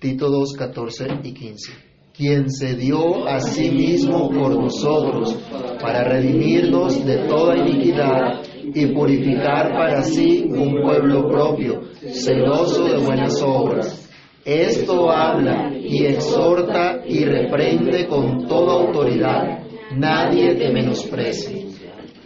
Tito 2, 14 y 15. Quien se dio a sí mismo por nosotros para redimirnos de toda iniquidad y purificar para sí un pueblo propio, celoso de buenas obras. Esto habla y exhorta y reprende con toda autoridad. Nadie te menosprecie.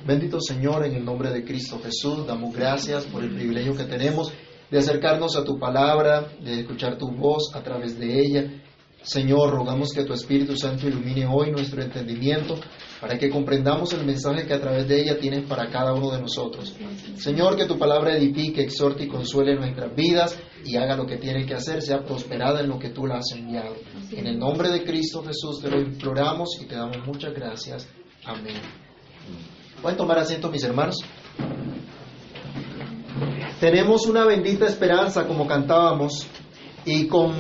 Bendito Señor, en el nombre de Cristo Jesús, damos gracias por el privilegio que tenemos de acercarnos a tu palabra, de escuchar tu voz a través de ella. Señor, rogamos que tu Espíritu Santo ilumine hoy nuestro entendimiento para que comprendamos el mensaje que a través de ella tienes para cada uno de nosotros. Señor, que tu palabra edifique, exhorte y consuele nuestras vidas y haga lo que tiene que hacer, sea prosperada en lo que tú la has enviado. En el nombre de Cristo Jesús te lo imploramos y te damos muchas gracias. Amén. ¿Pueden tomar asiento mis hermanos? Tenemos una bendita esperanza como cantábamos y con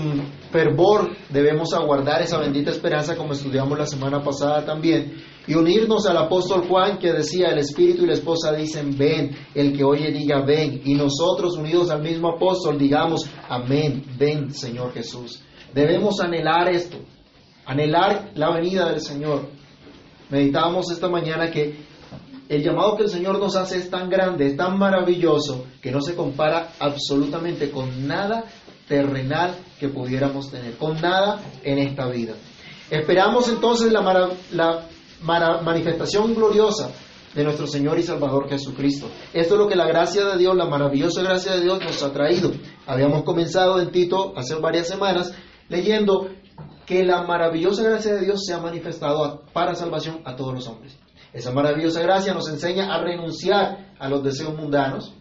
fervor debemos aguardar esa bendita esperanza como estudiamos la semana pasada también y unirnos al apóstol Juan que decía el espíritu y la esposa dicen ven, el que oye diga ven y nosotros unidos al mismo apóstol digamos amén, ven Señor Jesús. Debemos anhelar esto, anhelar la venida del Señor. Meditábamos esta mañana que el llamado que el Señor nos hace es tan grande, es tan maravilloso, que no se compara absolutamente con nada terrenal que pudiéramos tener, con nada en esta vida. Esperamos entonces la, manifestación gloriosa de nuestro Señor y Salvador Jesucristo. Esto es lo que la gracia de Dios, la maravillosa gracia de Dios nos ha traído. Habíamos comenzado en Tito hace varias semanas leyendo que la maravillosa gracia de Dios se ha manifestado para salvación a todos los hombres. Esa maravillosa gracia nos enseña a renunciar a los deseos mundanos,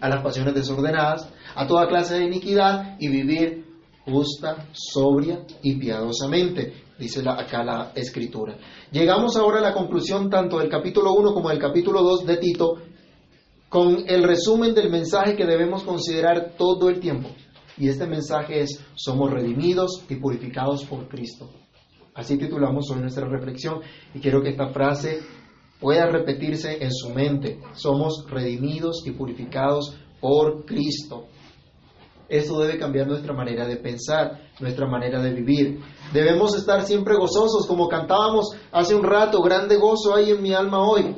a las pasiones desordenadas, a toda clase de iniquidad y vivir justa, sobria y piadosamente, dice acá la escritura. Llegamos ahora a la conclusión tanto del capítulo 1 como del capítulo 2 de Tito con el resumen del mensaje que debemos considerar todo el tiempo. Y este mensaje es, somos redimidos y purificados por Cristo. Así titulamos hoy nuestra reflexión y quiero que esta frase pueda repetirse en su mente. Somos redimidos y purificados por Cristo. Esto debe cambiar nuestra manera de pensar, nuestra manera de vivir. Debemos estar siempre gozosos, como cantábamos hace un rato, grande gozo hay en mi alma hoy.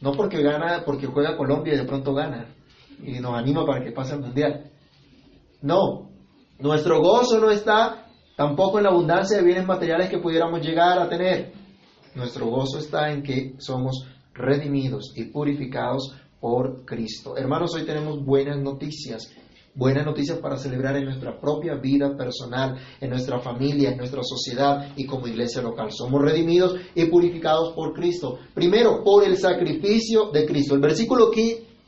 No porque gana, porque juega Colombia y de pronto gana y nos anima para que pase el mundial. No, nuestro gozo no está tampoco en la abundancia de bienes materiales que pudiéramos llegar a tener. Nuestro gozo está en que somos redimidos y purificados por Cristo. Hermanos, hoy tenemos buenas noticias. Buenas noticias para celebrar en nuestra propia vida personal, en nuestra familia, en nuestra sociedad y como iglesia local. Somos redimidos y purificados por Cristo. Primero, por el sacrificio de Cristo. El versículo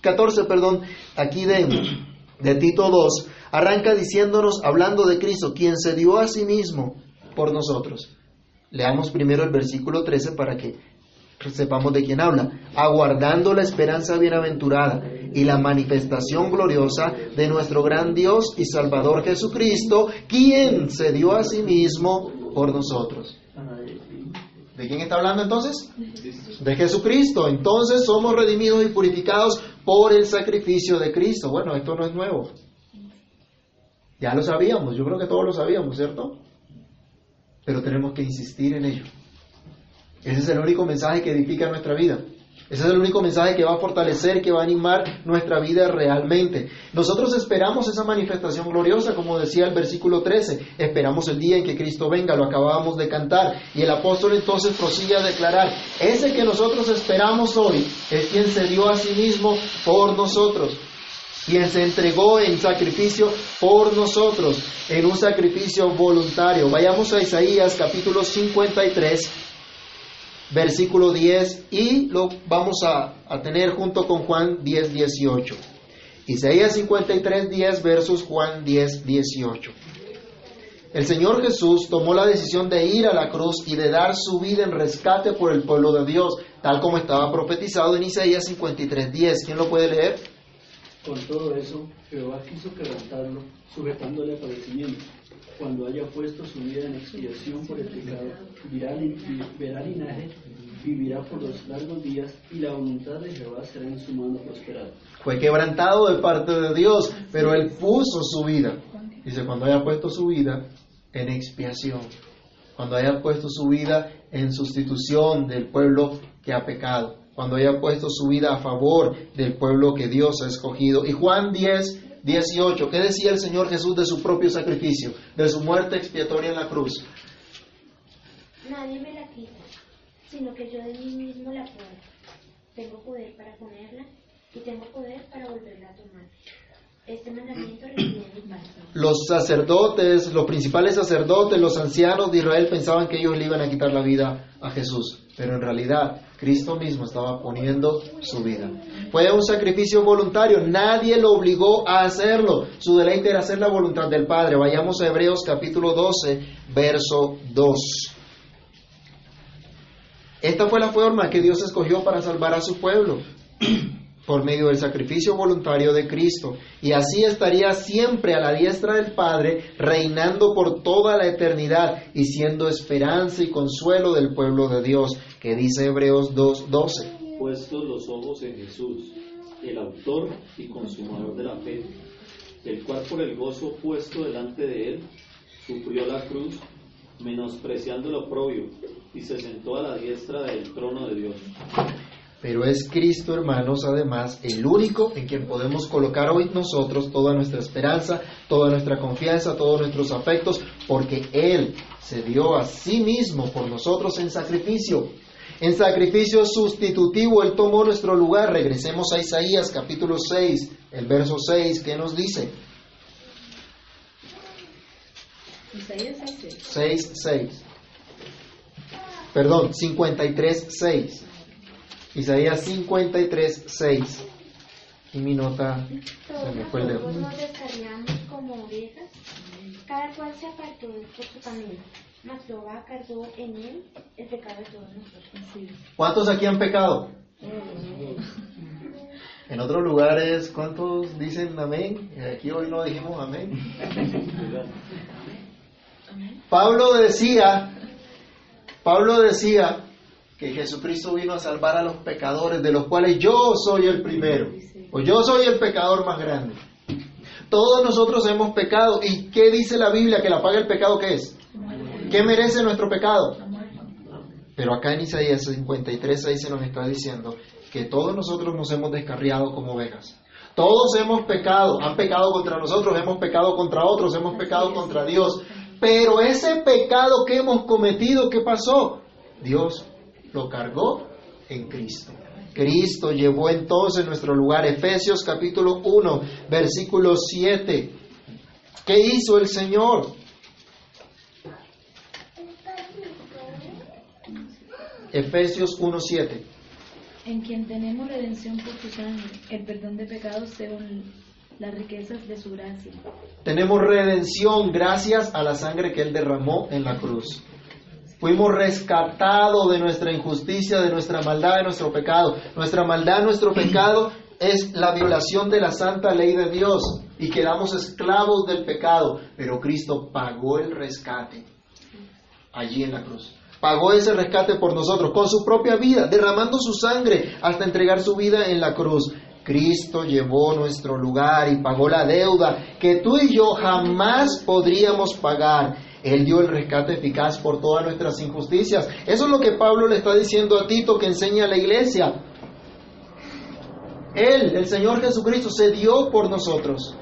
14, perdón, aquí de, de Tito 2 arranca diciéndonos, hablando de Cristo, quien se dio a sí mismo por nosotros. Leamos primero el versículo 13 para que sepamos de quién habla. Aguardando la esperanza bienaventurada y la manifestación gloriosa de nuestro gran Dios y Salvador Jesucristo, quien se dio a sí mismo por nosotros. ¿De quién está hablando entonces? De Jesucristo. Entonces somos redimidos y purificados por el sacrificio de Cristo. Bueno, esto no es nuevo. Ya lo sabíamos, yo creo que todos lo sabíamos, ¿cierto? Pero tenemos que insistir en ello. Ese es el único mensaje que edifica nuestra vida. Ese es el único mensaje que va a fortalecer, que va a animar nuestra vida realmente. Nosotros esperamos esa manifestación gloriosa, como decía el versículo 13. Esperamos el día en que Cristo venga, lo acabábamos de cantar. Y el apóstol entonces prosigue a declarar, ese que nosotros esperamos hoy es quien se dio a sí mismo por nosotros quien se entregó en sacrificio por nosotros, en un sacrificio voluntario. Vayamos a Isaías capítulo 53, versículo 10, y lo vamos a, a tener junto con Juan 10, 18. Isaías 53, 10 versus Juan 10, 18. El Señor Jesús tomó la decisión de ir a la cruz y de dar su vida en rescate por el pueblo de Dios, tal como estaba profetizado en Isaías 53, 10. ¿Quién lo puede leer? Con todo eso, Jehová quiso quebrantarlo, sujetándole a padecimiento. Cuando haya puesto su vida en expiación por el pecado, verá linaje, vivirá por los largos días, y la voluntad de Jehová será en su mano prosperada. Fue quebrantado de parte de Dios, pero él puso su vida. Dice, cuando haya puesto su vida en expiación, cuando haya puesto su vida en sustitución del pueblo que ha pecado, cuando haya puesto su vida a favor del pueblo que Dios ha escogido. Y Juan 10, 18, ¿qué decía el Señor Jesús de su propio sacrificio, de su muerte expiatoria en la cruz? Nadie me la quita, sino que yo de mí mismo la puedo. Tengo poder para ponerla y tengo poder para volverla a tomar. Este. Los sacerdotes, los principales sacerdotes, los ancianos de Israel pensaban que ellos le iban a quitar la vida a Jesús, pero en realidad Cristo mismo estaba poniendo su vida. Fue un sacrificio voluntario, nadie lo obligó a hacerlo. Su deleite era hacer la voluntad del Padre. Vayamos a Hebreos capítulo 12, verso 2. Esta fue la forma que Dios escogió para salvar a su pueblo, por medio del sacrificio voluntario de Cristo. Y así estaría siempre a la diestra del Padre, reinando por toda la eternidad y siendo esperanza y consuelo del pueblo de Dios, que dice Hebreos 2.12. Puestos los ojos en Jesús, el autor y consumador de la fe, el cual por el gozo puesto delante de él, sufrió la cruz, menospreciando el oprobio, y se sentó a la diestra del trono de Dios. Pero es Cristo, hermanos, además, el único en quien podemos colocar hoy nosotros toda nuestra esperanza, toda nuestra confianza, todos nuestros afectos, porque Él se dio a sí mismo por nosotros en sacrificio. En sacrificio sustitutivo Él tomó nuestro lugar. Regresemos a Isaías capítulo 6, el verso 6, ¿qué nos dice? Isaías 6. 6, 6. Perdón, 53, 6. Isaías 53, 6. Y mi nota se me fue el dedo. Nos como ovejas, cada cual se apartó por su camino, mas Jehová cargó en él el pecado de todos nosotros. ¿Cuántos aquí han pecado? En otros lugares, ¿cuántos dicen amén? Aquí hoy no dijimos amén. Pablo decía, Pablo decía que Jesucristo vino a salvar a los pecadores, de los cuales yo soy el primero, o yo soy el pecador más grande. Todos nosotros hemos pecado. ¿Y qué dice la Biblia? Que la paga el pecado, ¿qué es? ¿Qué merece nuestro pecado? Pero acá en Isaías 53, ahí se nos está diciendo que todos nosotros nos hemos descarriado como ovejas. Todos hemos pecado, han pecado contra nosotros, hemos pecado contra otros, hemos pecado contra Dios. Pero ese pecado que hemos cometido, ¿qué pasó? Dios lo cargó en Cristo. Cristo llevó entonces nuestro lugar. Efesios capítulo 1, versículo 7. ¿Qué hizo el Señor? Efesios 1, 7. En quien tenemos redención por su sangre, el perdón de pecados según las riquezas de su gracia. Tenemos redención gracias a la sangre que Él derramó en la cruz. Fuimos rescatados de nuestra injusticia, de nuestra maldad, de nuestro pecado. Nuestra maldad, nuestro pecado es la violación de la santa ley de Dios y quedamos esclavos del pecado. Pero Cristo pagó el rescate allí en la cruz. Pagó ese rescate por nosotros con su propia vida, derramando su sangre hasta entregar su vida en la cruz. Cristo llevó nuestro lugar y pagó la deuda que tú y yo jamás podríamos pagar. Él dio el rescate eficaz por todas nuestras injusticias. Eso es lo que Pablo le está diciendo a Tito que enseña a la iglesia. Él, el Señor Jesucristo, se dio por nosotros.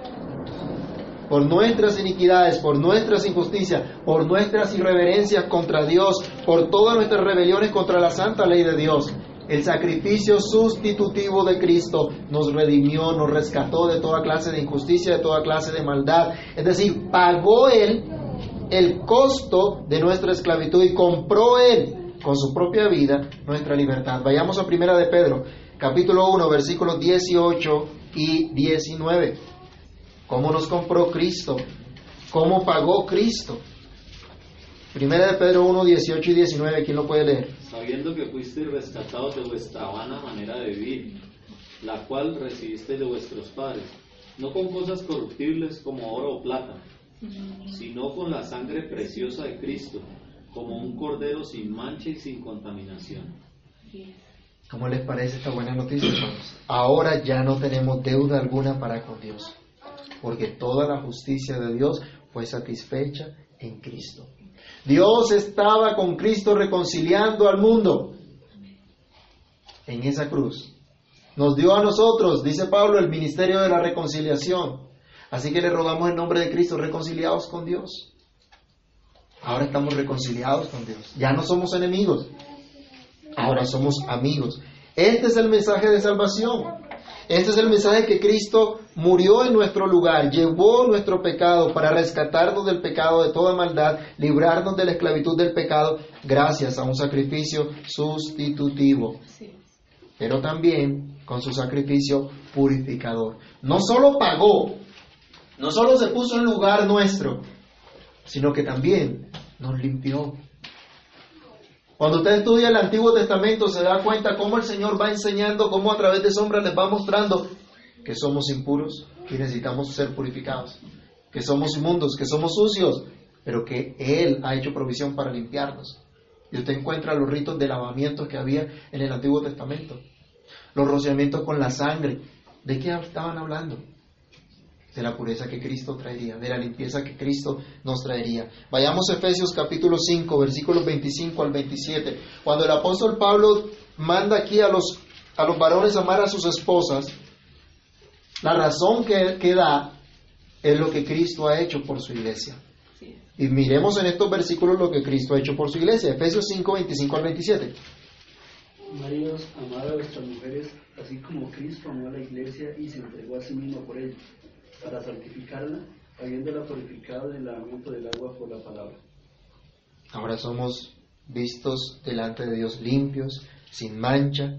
Por nuestras iniquidades, por nuestras injusticias, por nuestras irreverencias contra Dios, por todas nuestras rebeliones contra la santa ley de Dios. El sacrificio sustitutivo de Cristo nos redimió, nos rescató de toda clase de injusticia, de toda clase de maldad. Es decir, pagó Él el costo de nuestra esclavitud y compró Él con su propia vida nuestra libertad. Vayamos a Primera de Pedro, capítulo 1, versículos 18 y 19. ¿Cómo nos compró Cristo? ¿Cómo pagó Cristo? Primera de Pedro 1, 18 y 19, ¿quién lo puede leer? sabiendo que fuisteis rescatados de vuestra vana manera de vivir, la cual recibisteis de vuestros padres, no con cosas corruptibles como oro o plata, sino con la sangre preciosa de Cristo, como un cordero sin mancha y sin contaminación. ¿Cómo les parece esta buena noticia, hermanos? Ahora ya no tenemos deuda alguna para con Dios. porque toda la justicia de Dios fue satisfecha en Cristo. Dios estaba con Cristo reconciliando al mundo en esa cruz. Nos dio a nosotros, dice Pablo, el ministerio de la reconciliación. Así que le rogamos en nombre de Cristo, reconciliados con Dios. Ahora estamos reconciliados con Dios. Ya no somos enemigos. Ahora somos amigos. Este es el mensaje de salvación. Este es el mensaje que Cristo murió en nuestro lugar, llevó nuestro pecado para rescatarnos del pecado, de toda maldad, librarnos de la esclavitud del pecado, gracias a un sacrificio sustitutivo. Pero también con su sacrificio purificador. No solo pagó, no solo se puso en lugar nuestro, sino que también nos limpió. Cuando usted estudia el Antiguo Testamento se da cuenta cómo el Señor va enseñando, cómo a través de sombras les va mostrando que somos impuros y necesitamos ser purificados, que somos inmundos, que somos sucios, pero que Él ha hecho provisión para limpiarnos. Y usted encuentra los ritos de lavamiento que había en el Antiguo Testamento, los rociamientos con la sangre. ¿De qué estaban hablando? De la pureza que Cristo traería, de la limpieza que Cristo nos traería. Vayamos a Efesios capítulo 5, versículos 25 al 27. Cuando el apóstol Pablo manda aquí a los, a los varones amar a sus esposas, la razón que, que da es lo que Cristo ha hecho por su iglesia. Y miremos en estos versículos lo que Cristo ha hecho por su iglesia. Efesios 5, 25 al 27. Maridos, amad a vuestras mujeres, así como Cristo amó a la iglesia y se entregó a sí mismo por ella para santificarla, habiéndola purificado en el lavamiento del agua por la palabra. Ahora somos vistos delante de Dios limpios, sin mancha,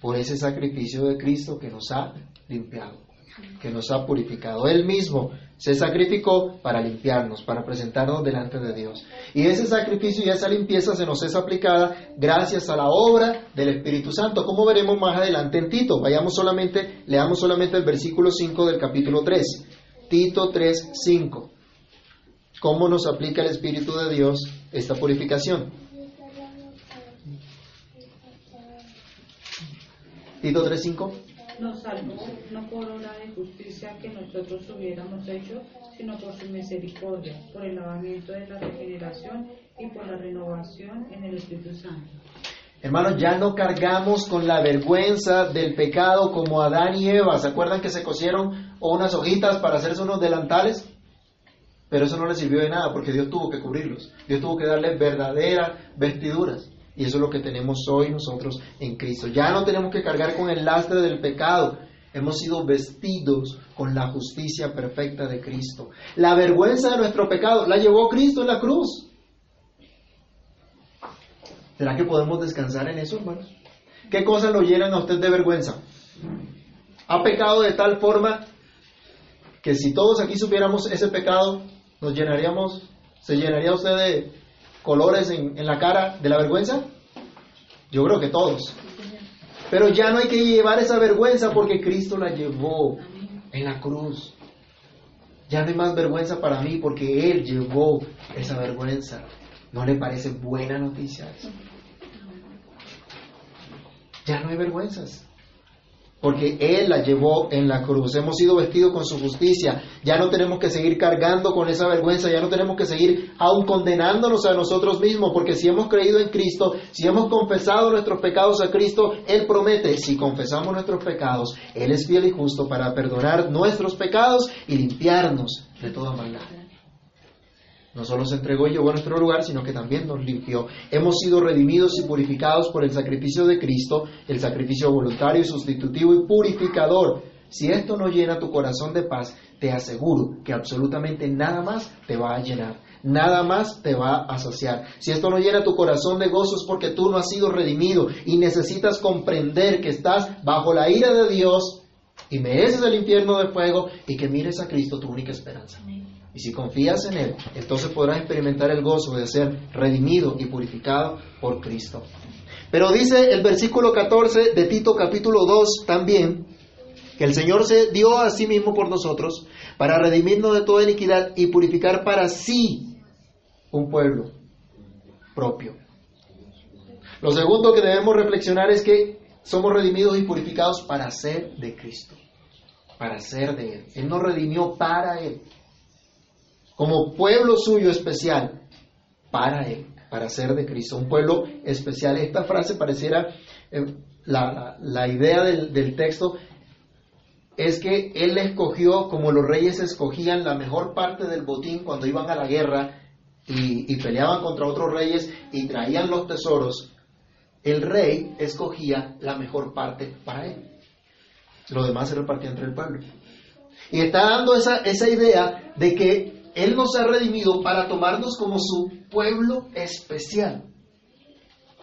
por ese sacrificio de Cristo que nos ha limpiado, que nos ha purificado. Él mismo se sacrificó para limpiarnos, para presentarnos delante de Dios. Y ese sacrificio y esa limpieza se nos es aplicada gracias a la obra del Espíritu Santo, como veremos más adelante en Tito. Vayamos solamente, leamos solamente el versículo 5 del capítulo 3. Tito 3, 5. ¿Cómo nos aplica el Espíritu de Dios esta purificación? Tito 3, 5 nos salvó no por obra de justicia que nosotros hubiéramos hecho, sino por su misericordia, por el lavamiento de la regeneración y por la renovación en el Espíritu Santo. Hermanos, ya no cargamos con la vergüenza del pecado como Adán y Eva. ¿Se acuerdan que se cosieron unas hojitas para hacerse unos delantales? Pero eso no les sirvió de nada porque Dios tuvo que cubrirlos. Dios tuvo que darles verdaderas vestiduras. Y eso es lo que tenemos hoy nosotros en Cristo. Ya no tenemos que cargar con el lastre del pecado. Hemos sido vestidos con la justicia perfecta de Cristo. La vergüenza de nuestro pecado la llevó Cristo en la cruz. ¿Será que podemos descansar en eso, hermanos? ¿Qué cosas lo llenan a usted de vergüenza? ¿Ha pecado de tal forma que si todos aquí supiéramos ese pecado, nos llenaríamos, se llenaría usted de, colores en, la cara de la vergüenza? Yo creo que todos. Pero ya no hay que llevar esa vergüenza porque Cristo la llevó en la cruz. Ya no hay más vergüenza para mí porque Él llevó esa vergüenza. ¿No le parece buena noticia eso? Ya no hay vergüenzas porque Él la llevó en la cruz. Hemos sido vestidos con su justicia. Ya no tenemos que seguir cargando con esa vergüenza, ya no tenemos que seguir aún condenándonos a nosotros mismos, porque si hemos creído en Cristo, si hemos confesado nuestros pecados a Cristo, Él promete, si confesamos nuestros pecados, Él es fiel y justo para perdonar nuestros pecados y limpiarnos de toda maldad. No solo se entregó y llevó a nuestro lugar, sino que también nos limpió. Hemos sido redimidos y purificados por el sacrificio de Cristo, el sacrificio voluntario sustitutivo y purificador. Si esto no llena tu corazón de paz, te aseguro que absolutamente nada más te va a llenar, nada más te va a saciar. Si esto no llena tu corazón de gozo es porque tú no has sido redimido y necesitas comprender que estás bajo la ira de Dios y mereces el infierno de fuego y que mires a Cristo tu única esperanza. Y si confías en Él, entonces podrás experimentar el gozo de ser redimido y purificado por Cristo. Pero dice el versículo 14 de Tito capítulo 2 también, que el Señor se dio a sí mismo por nosotros para redimirnos de toda iniquidad y purificar para sí un pueblo propio. Lo segundo que debemos reflexionar es que somos redimidos y purificados para ser de Cristo para ser de Él. Él nos redimió para Él. Como pueblo suyo especial, para Él, para ser de Cristo. Un pueblo especial. Esta frase pareciera, eh, la, la, idea del, texto es que Él escogió, como los reyes escogían la mejor parte del botín cuando iban a la guerra y, y peleaban contra otros reyes y traían los tesoros, el rey escogía la mejor parte para él. Lo demás se repartía entre el pueblo. Y está dando esa, esa idea de que Él nos ha redimido para tomarnos como su pueblo especial.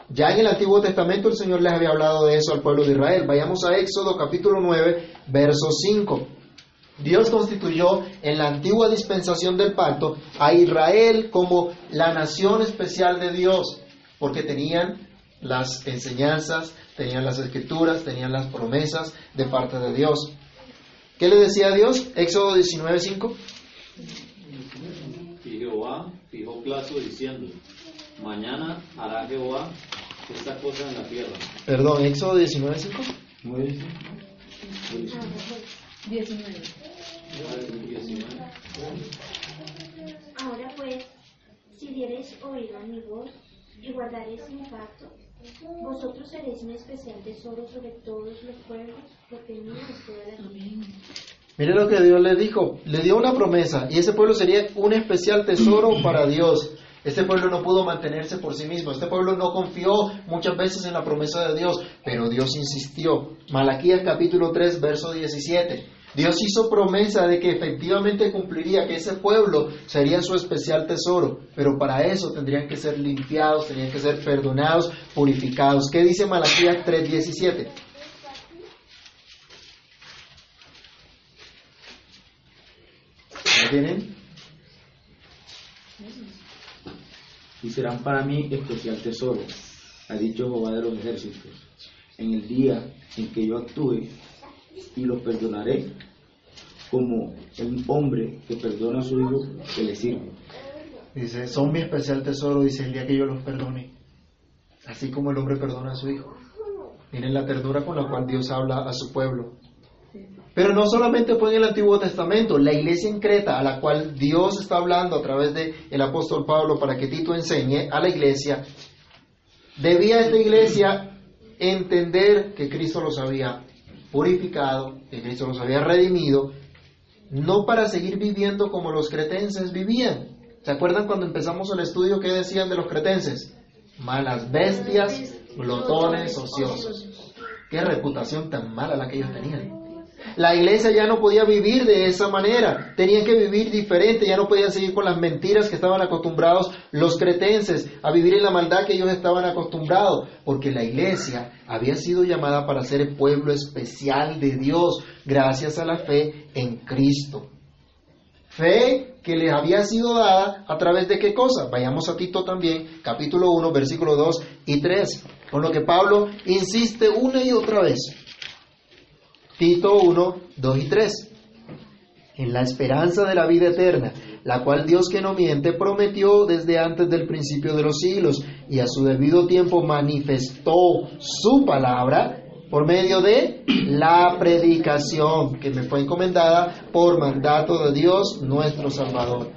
Ya en el Antiguo Testamento el Señor les había hablado de eso al pueblo de Israel. Vayamos a Éxodo capítulo 9, verso 5. Dios constituyó en la antigua dispensación del pacto a Israel como la nación especial de Dios, porque tenían las enseñanzas, tenían las escrituras, tenían las promesas de parte de Dios. ¿Qué le decía Dios? Éxodo 19:5. Y Jehová fijó plazo diciendo, mañana hará Jehová esta cosa en la tierra. Perdón, Éxodo 19:5. 19. Ahora pues, si diereis oído a mi voz y guardaréis mi pacto, vosotros seréis un especial tesoro sobre todos los pueblos, porque mío es toda la tierra. Mire lo que Dios le dijo, le dio una promesa y ese pueblo sería un especial tesoro para Dios. Este pueblo no pudo mantenerse por sí mismo, este pueblo no confió muchas veces en la promesa de Dios, pero Dios insistió. Malaquías capítulo 3, verso 17. Dios hizo promesa de que efectivamente cumpliría, que ese pueblo sería su especial tesoro, pero para eso tendrían que ser limpiados, tendrían que ser perdonados, purificados. ¿Qué dice Malaquías 3:17? Tienen? Y serán para mí especial tesoro, ha dicho Jehová de los ejércitos, en el día en que yo actúe y los perdonaré como un hombre que perdona a su hijo que le sirve. Dice, son mi especial tesoro, dice el día que yo los perdone, así como el hombre perdona a su hijo. Miren la ternura con la cual Dios habla a su pueblo. Pero no solamente fue en el Antiguo Testamento, la iglesia en Creta, a la cual Dios está hablando a través del el apóstol Pablo para que Tito enseñe a la iglesia, debía esta iglesia entender que Cristo los había purificado, que Cristo los había redimido, no para seguir viviendo como los cretenses vivían. ¿Se acuerdan cuando empezamos el estudio qué decían de los cretenses? Malas bestias, glotones, ociosos. Qué reputación tan mala la que ellos tenían. La iglesia ya no podía vivir de esa manera, tenían que vivir diferente, ya no podían seguir con las mentiras que estaban acostumbrados los cretenses, a vivir en la maldad que ellos estaban acostumbrados, porque la iglesia había sido llamada para ser el pueblo especial de Dios, gracias a la fe en Cristo. Fe que les había sido dada a través de qué cosa? Vayamos a Tito también, capítulo 1, versículo 2 y 3, con lo que Pablo insiste una y otra vez. Tito 1, 2 y 3. En la esperanza de la vida eterna, la cual Dios que no miente prometió desde antes del principio de los siglos y a su debido tiempo manifestó su palabra por medio de la predicación que me fue encomendada por mandato de Dios nuestro Salvador.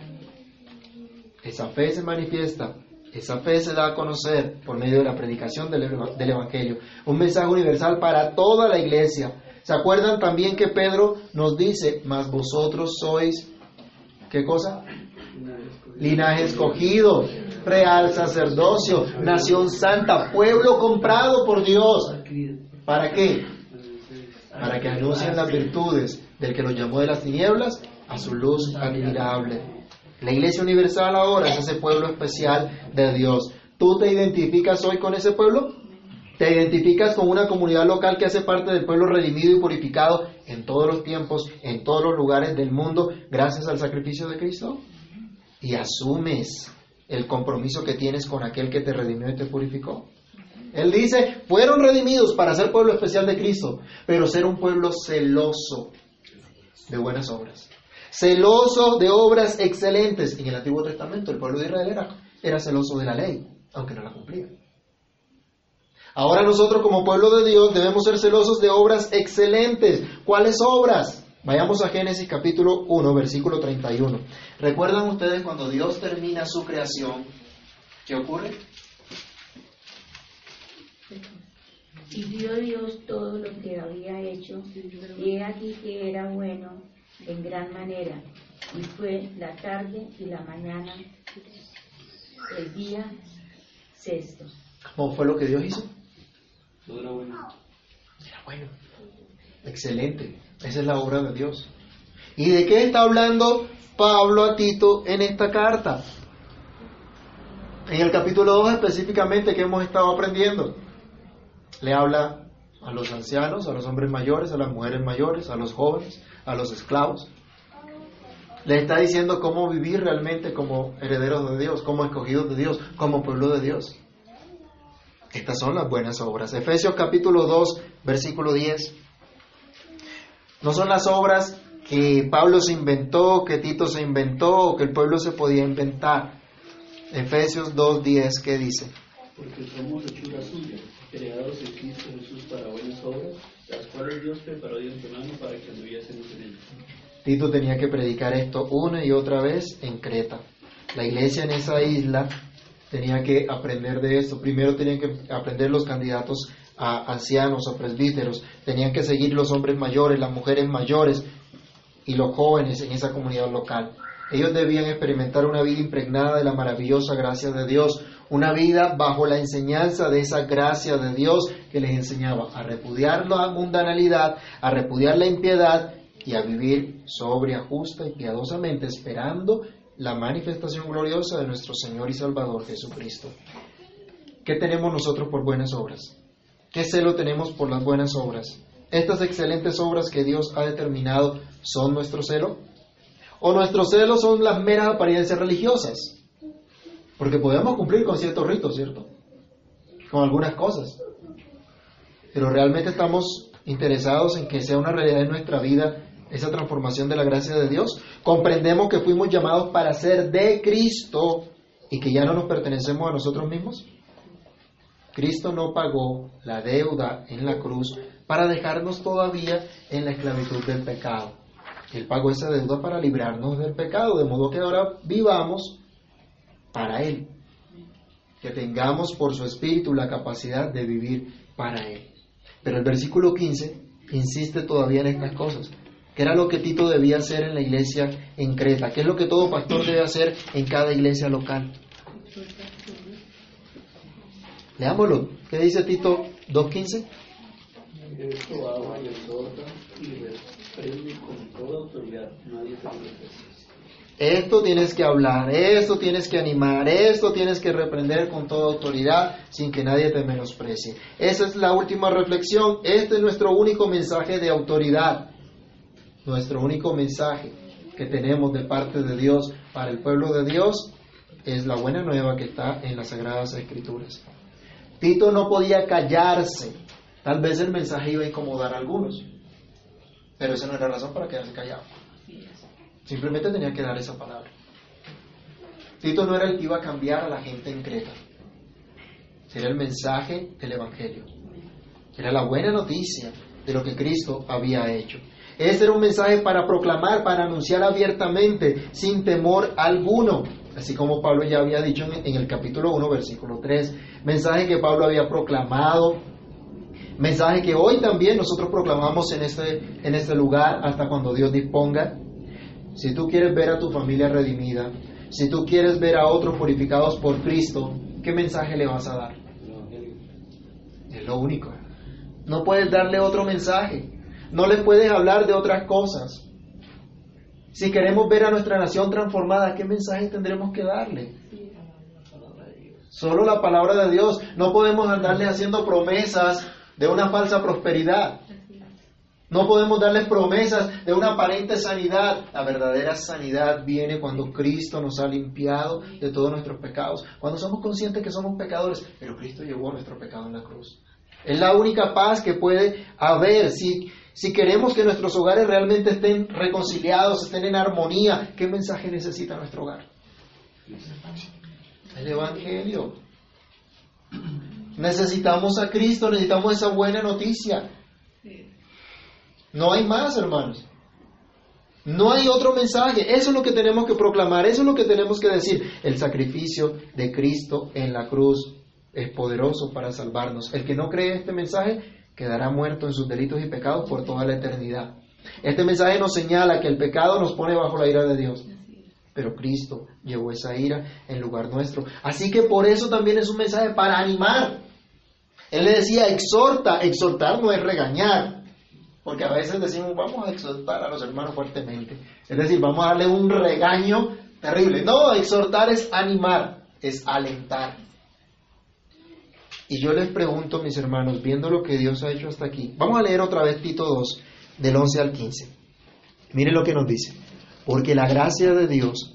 Esa fe se manifiesta, esa fe se da a conocer por medio de la predicación del, Evangelio, un mensaje universal para toda la iglesia ¿Se acuerdan también que Pedro nos dice, mas vosotros sois, ¿qué cosa? Linaje escogido, real sacerdocio, nación santa, pueblo comprado por Dios. ¿Para qué? Para que anuncien las virtudes del que nos llamó de las tinieblas a su luz admirable. La Iglesia Universal ahora es ese pueblo especial de Dios. ¿Tú te identificas hoy con ese pueblo? ¿Te identificas con una comunidad local que hace parte del pueblo redimido y purificado en todos los tiempos, en todos los lugares del mundo, gracias al sacrificio de Cristo? Y asumes el compromiso que tienes con aquel que te redimió y te purificó. Él dice, fueron redimidos para ser pueblo especial de Cristo, pero ser un pueblo celoso de buenas obras. Celoso de obras excelentes. En el Antiguo Testamento el pueblo de Israel era, era celoso de la ley, aunque no la cumplía. Ahora nosotros como pueblo de Dios debemos ser celosos de obras excelentes. ¿Cuáles obras? Vayamos a Génesis capítulo 1, versículo 31. ¿Recuerdan ustedes cuando Dios termina su creación? ¿Qué ocurre? Y vio Dios todo lo que había hecho, y aquí que era bueno en gran manera. Y fue la tarde y la mañana, el día sexto. ¿Cómo fue lo que Dios hizo? Todo era bueno. Era bueno. Excelente. Esa es la obra de Dios. ¿Y de qué está hablando Pablo a Tito en esta carta? En el capítulo 2 específicamente que hemos estado aprendiendo. Le habla a los ancianos, a los hombres mayores, a las mujeres mayores, a los jóvenes, a los esclavos. Le está diciendo cómo vivir realmente como herederos de Dios, como escogidos de Dios, como pueblo de Dios. Estas son las buenas obras. Efesios capítulo 2, versículo 10. No son las obras que Pablo se inventó, que Tito se inventó que el pueblo se podía inventar. Efesios 2.10, ¿qué dice? Porque somos hechura suya, creados en Cristo Jesús para buenas obras, las cuales Dios preparó de antemano para que anduviésemos en ellas. Tito tenía que predicar esto una y otra vez en Creta. La iglesia en esa isla tenía que aprender de esto. Primero tenían que aprender los candidatos a ancianos o presbíteros, tenían que seguir los hombres mayores, las mujeres mayores y los jóvenes en esa comunidad local. Ellos debían experimentar una vida impregnada de la maravillosa gracia de Dios, una vida bajo la enseñanza de esa gracia de Dios que les enseñaba a repudiar la mundanalidad, a repudiar la impiedad y a vivir sobria, justa y piadosamente, esperando la manifestación gloriosa de nuestro Señor y Salvador Jesucristo. ¿Qué tenemos nosotros por buenas obras? ¿Qué celo tenemos por las buenas obras? ¿Estas excelentes obras que Dios ha determinado son nuestro celo? ¿O nuestro celo son las meras apariencias religiosas? Porque podemos cumplir con ciertos ritos, ¿cierto? Con algunas cosas. Pero realmente estamos interesados en que sea una realidad en nuestra vida esa transformación de la gracia de Dios. Comprendemos que fuimos llamados para ser de Cristo y que ya no nos pertenecemos a nosotros mismos. Cristo no pagó la deuda en la cruz para dejarnos todavía en la esclavitud del pecado. Él pagó esa deuda para librarnos del pecado, de modo que ahora vivamos para Él. Que tengamos por su espíritu la capacidad de vivir para Él. Pero el versículo 15 insiste todavía en estas cosas. ¿Qué era lo que Tito debía hacer en la iglesia en Creta? ¿Qué es lo que todo pastor debe hacer en cada iglesia local? Leámoslo. ¿Qué dice Tito 2.15? Esto y y con toda autoridad. Nadie menosprecie. Esto tienes que hablar, esto tienes que animar, esto tienes que reprender con toda autoridad sin que nadie te menosprecie. Esa es la última reflexión. Este es nuestro único mensaje de autoridad. Nuestro único mensaje que tenemos de parte de Dios para el pueblo de Dios es la buena nueva que está en las Sagradas Escrituras. Tito no podía callarse. Tal vez el mensaje iba a incomodar a algunos, pero esa no era razón para quedarse callado. Simplemente tenía que dar esa palabra. Tito no era el que iba a cambiar a la gente en Creta. Era el mensaje del Evangelio. Era la buena noticia de lo que Cristo había hecho. Ese era un mensaje para proclamar, para anunciar abiertamente, sin temor alguno. Así como Pablo ya había dicho en el capítulo 1, versículo 3. Mensaje que Pablo había proclamado. Mensaje que hoy también nosotros proclamamos en este, en este lugar hasta cuando Dios disponga. Si tú quieres ver a tu familia redimida, si tú quieres ver a otros purificados por Cristo, ¿qué mensaje le vas a dar? Es lo único. No puedes darle otro mensaje. No le puedes hablar de otras cosas. Si queremos ver a nuestra nación transformada, ¿qué mensaje tendremos que darle? Solo la palabra de Dios. No podemos andarles haciendo promesas de una falsa prosperidad. No podemos darles promesas de una aparente sanidad. La verdadera sanidad viene cuando Cristo nos ha limpiado de todos nuestros pecados. Cuando somos conscientes que somos pecadores, pero Cristo llevó nuestro pecado en la cruz. Es la única paz que puede haber. Si, si queremos que nuestros hogares realmente estén reconciliados, estén en armonía, ¿qué mensaje necesita nuestro hogar? El Evangelio. Necesitamos a Cristo, necesitamos esa buena noticia. No hay más, hermanos. No hay otro mensaje. Eso es lo que tenemos que proclamar, eso es lo que tenemos que decir. El sacrificio de Cristo en la cruz es poderoso para salvarnos. El que no cree este mensaje quedará muerto en sus delitos y pecados por toda la eternidad. Este mensaje nos señala que el pecado nos pone bajo la ira de Dios. Pero Cristo llevó esa ira en lugar nuestro. Así que por eso también es un mensaje para animar. Él le decía, exhorta. Exhortar no es regañar. Porque a veces decimos, vamos a exhortar a los hermanos fuertemente. Es decir, vamos a darle un regaño terrible. No, exhortar es animar, es alentar. Y yo les pregunto, mis hermanos, viendo lo que Dios ha hecho hasta aquí, vamos a leer otra vez Tito 2, del 11 al 15. Miren lo que nos dice. Porque la gracia de Dios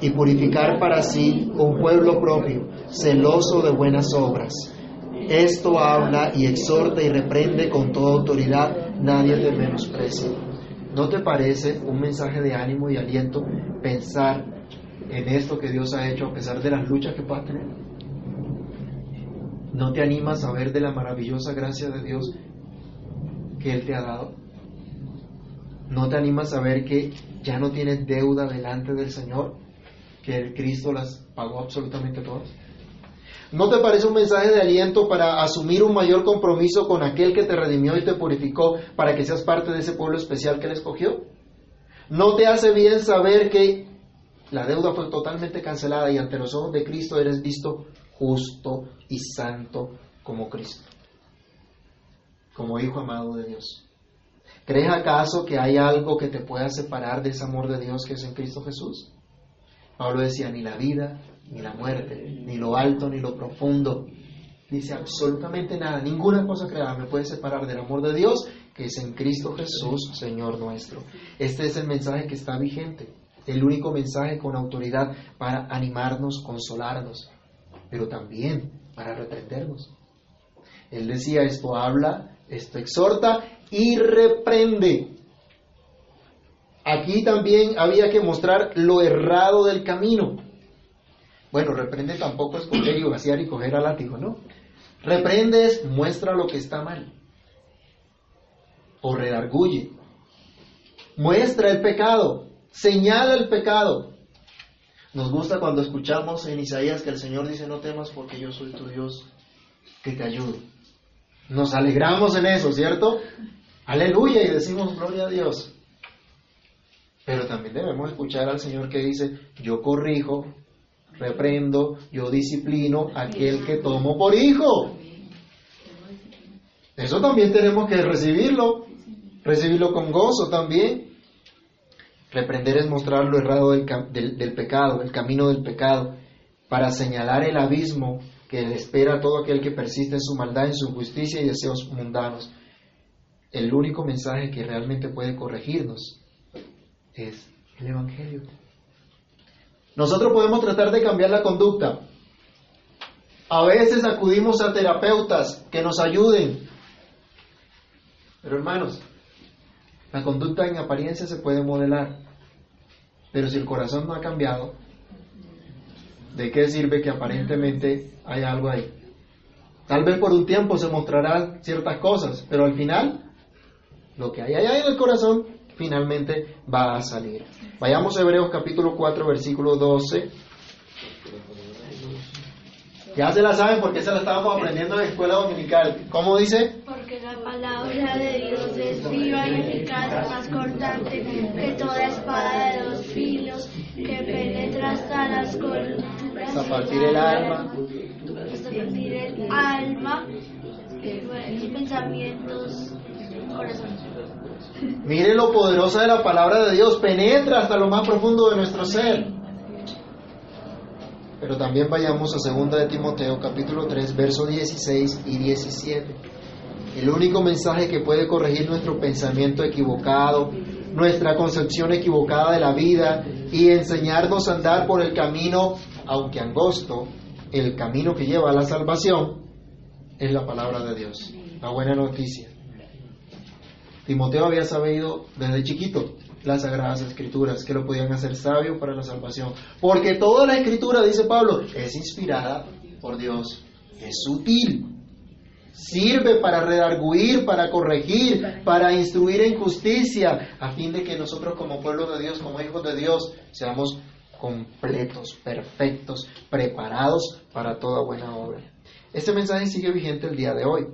y purificar para sí un pueblo propio, celoso de buenas obras. Esto habla y exhorta y reprende con toda autoridad, nadie te menosprecia. ¿No te parece un mensaje de ánimo y aliento pensar en esto que Dios ha hecho a pesar de las luchas que puedas tener? ¿No te animas a ver de la maravillosa gracia de Dios que Él te ha dado? ¿No te animas a ver que ya no tienes deuda delante del Señor? Que el Cristo las pagó absolutamente todas? ¿No te parece un mensaje de aliento para asumir un mayor compromiso con aquel que te redimió y te purificó para que seas parte de ese pueblo especial que él escogió? ¿No te hace bien saber que la deuda fue totalmente cancelada y ante los ojos de Cristo eres visto justo y santo como Cristo? Como hijo amado de Dios. ¿Crees acaso que hay algo que te pueda separar de ese amor de Dios que es en Cristo Jesús? Pablo decía, ni la vida, ni la muerte, ni lo alto, ni lo profundo. Dice absolutamente nada, ninguna cosa creada me puede separar del amor de Dios que es en Cristo Jesús, Señor nuestro. Este es el mensaje que está vigente, el único mensaje con autoridad para animarnos, consolarnos, pero también para reprendernos. Él decía, esto habla, esto exhorta y reprende. Aquí también había que mostrar lo errado del camino. Bueno, reprende tampoco es coger y vaciar y coger al látigo, ¿no? Reprende es muestra lo que está mal. O redarguye. Muestra el pecado. Señala el pecado. Nos gusta cuando escuchamos en Isaías que el Señor dice, no temas porque yo soy tu Dios que te ayudo. Nos alegramos en eso, ¿cierto? Aleluya y decimos gloria a Dios. Pero también debemos escuchar al Señor que dice, yo corrijo, reprendo, yo disciplino a aquel que tomo por hijo. Eso también tenemos que recibirlo, recibirlo con gozo también. Reprender es mostrar lo errado del, pecado, el camino del pecado, para señalar el abismo que le espera a todo aquel que persiste en su maldad, en su justicia y deseos mundanos. El único mensaje que realmente puede corregirnos es el Evangelio. Nosotros podemos tratar de cambiar la conducta. A veces acudimos a terapeutas que nos ayuden. Pero hermanos, la conducta en apariencia se puede modelar. Pero si el corazón no ha cambiado, ¿de qué sirve que aparentemente haya algo ahí? Tal vez por un tiempo se mostrarán ciertas cosas, pero al final, lo que hay ahí en el corazón finalmente va a salir. Vayamos a Hebreos capítulo 4, versículo 12. Ya se la saben porque se la estábamos aprendiendo en la escuela dominical. ¿Cómo dice? Porque la palabra de Dios es viva y eficaz, más cortante que toda espada de dos filos, que penetra hasta las columnas. Hasta partir el alma. Hasta partir el alma, y pensamientos. Mire lo poderosa de la palabra de Dios, penetra hasta lo más profundo de nuestro ser. Pero también vayamos a 2 de Timoteo capítulo 3, versos 16 y 17. El único mensaje que puede corregir nuestro pensamiento equivocado, nuestra concepción equivocada de la vida, y enseñarnos a andar por el camino, aunque angosto, el camino que lleva a la salvación, es la palabra de Dios. La buena noticia. Timoteo había sabido desde chiquito las sagradas escrituras que lo podían hacer sabio para la salvación. Porque toda la escritura, dice Pablo, es inspirada por Dios. Es útil. Sirve para redarguir, para corregir, para instruir en justicia, a fin de que nosotros como pueblo de Dios, como hijos de Dios, seamos completos, perfectos, preparados para toda buena obra. Este mensaje sigue vigente el día de hoy.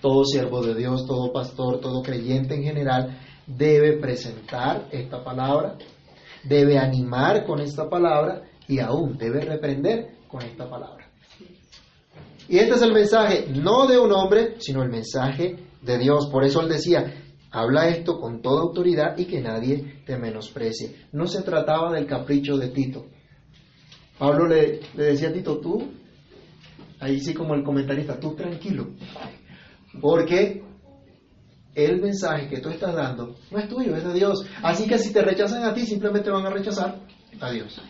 Todo siervo de Dios, todo pastor, todo creyente en general debe presentar esta palabra, debe animar con esta palabra y aún debe reprender con esta palabra. Y este es el mensaje no de un hombre, sino el mensaje de Dios. Por eso él decía, habla esto con toda autoridad y que nadie te menosprecie. No se trataba del capricho de Tito. Pablo le, decía a Tito, tú, ahí sí como el comentarista, tú tranquilo, porque el mensaje que tú estás dando no es tuyo, es de Dios. Así que si te rechazan a ti, simplemente van a rechazar a Dios.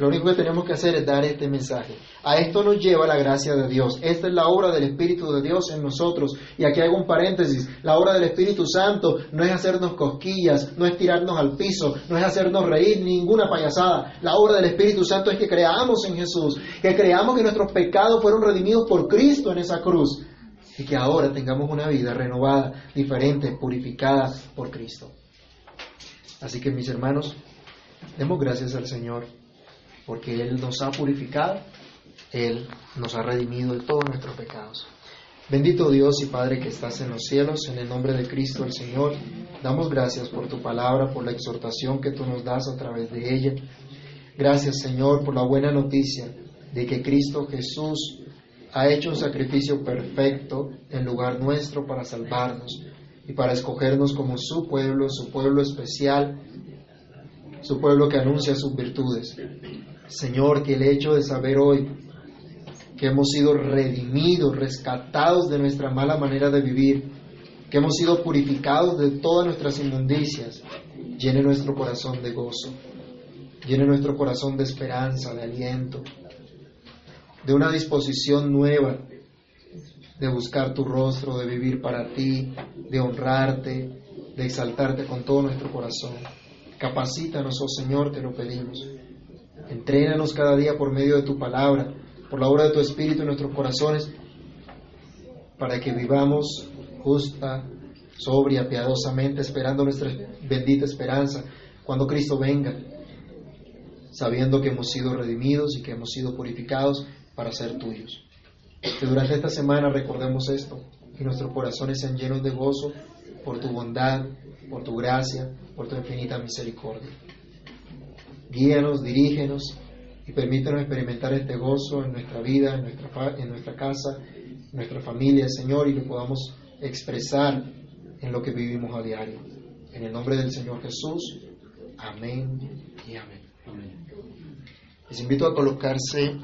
Lo único que tenemos que hacer es dar este mensaje. A esto nos lleva la gracia de Dios. Esta es la obra del Espíritu de Dios en nosotros. Y aquí hago un paréntesis. La obra del Espíritu Santo no es hacernos cosquillas, no es tirarnos al piso, no es hacernos reír, ninguna payasada. La obra del Espíritu Santo es que creamos en Jesús, que creamos que nuestros pecados fueron redimidos por Cristo en esa cruz y que ahora tengamos una vida renovada, diferente, purificada por Cristo. Así que mis hermanos, demos gracias al Señor porque Él nos ha purificado, Él nos ha redimido de todos nuestros pecados. Bendito Dios y Padre que estás en los cielos, en el nombre de Cristo el Señor, damos gracias por tu palabra, por la exhortación que tú nos das a través de ella. Gracias Señor por la buena noticia de que Cristo Jesús ha hecho un sacrificio perfecto en lugar nuestro para salvarnos y para escogernos como su pueblo, su pueblo especial, su pueblo que anuncia sus virtudes. Señor, que el hecho de saber hoy que hemos sido redimidos, rescatados de nuestra mala manera de vivir, que hemos sido purificados de todas nuestras inmundicias, llene nuestro corazón de gozo, llene nuestro corazón de esperanza, de aliento, de una disposición nueva de buscar tu rostro, de vivir para ti, de honrarte, de exaltarte con todo nuestro corazón. Capacítanos, oh Señor, te lo pedimos. Entrénanos cada día por medio de tu palabra, por la obra de tu Espíritu en nuestros corazones, para que vivamos justa, sobria, piadosamente, esperando nuestra bendita esperanza cuando Cristo venga, sabiendo que hemos sido redimidos y que hemos sido purificados para ser tuyos. Que durante esta semana recordemos esto, que nuestros corazones sean llenos de gozo por tu bondad, por tu gracia, por tu infinita misericordia. Guíanos, dirígenos y permítanos experimentar este gozo en nuestra vida, en nuestra, en nuestra casa, en nuestra familia, Señor, y lo podamos expresar en lo que vivimos a diario. En el nombre del Señor Jesús, amén y amén. Les invito a colocarse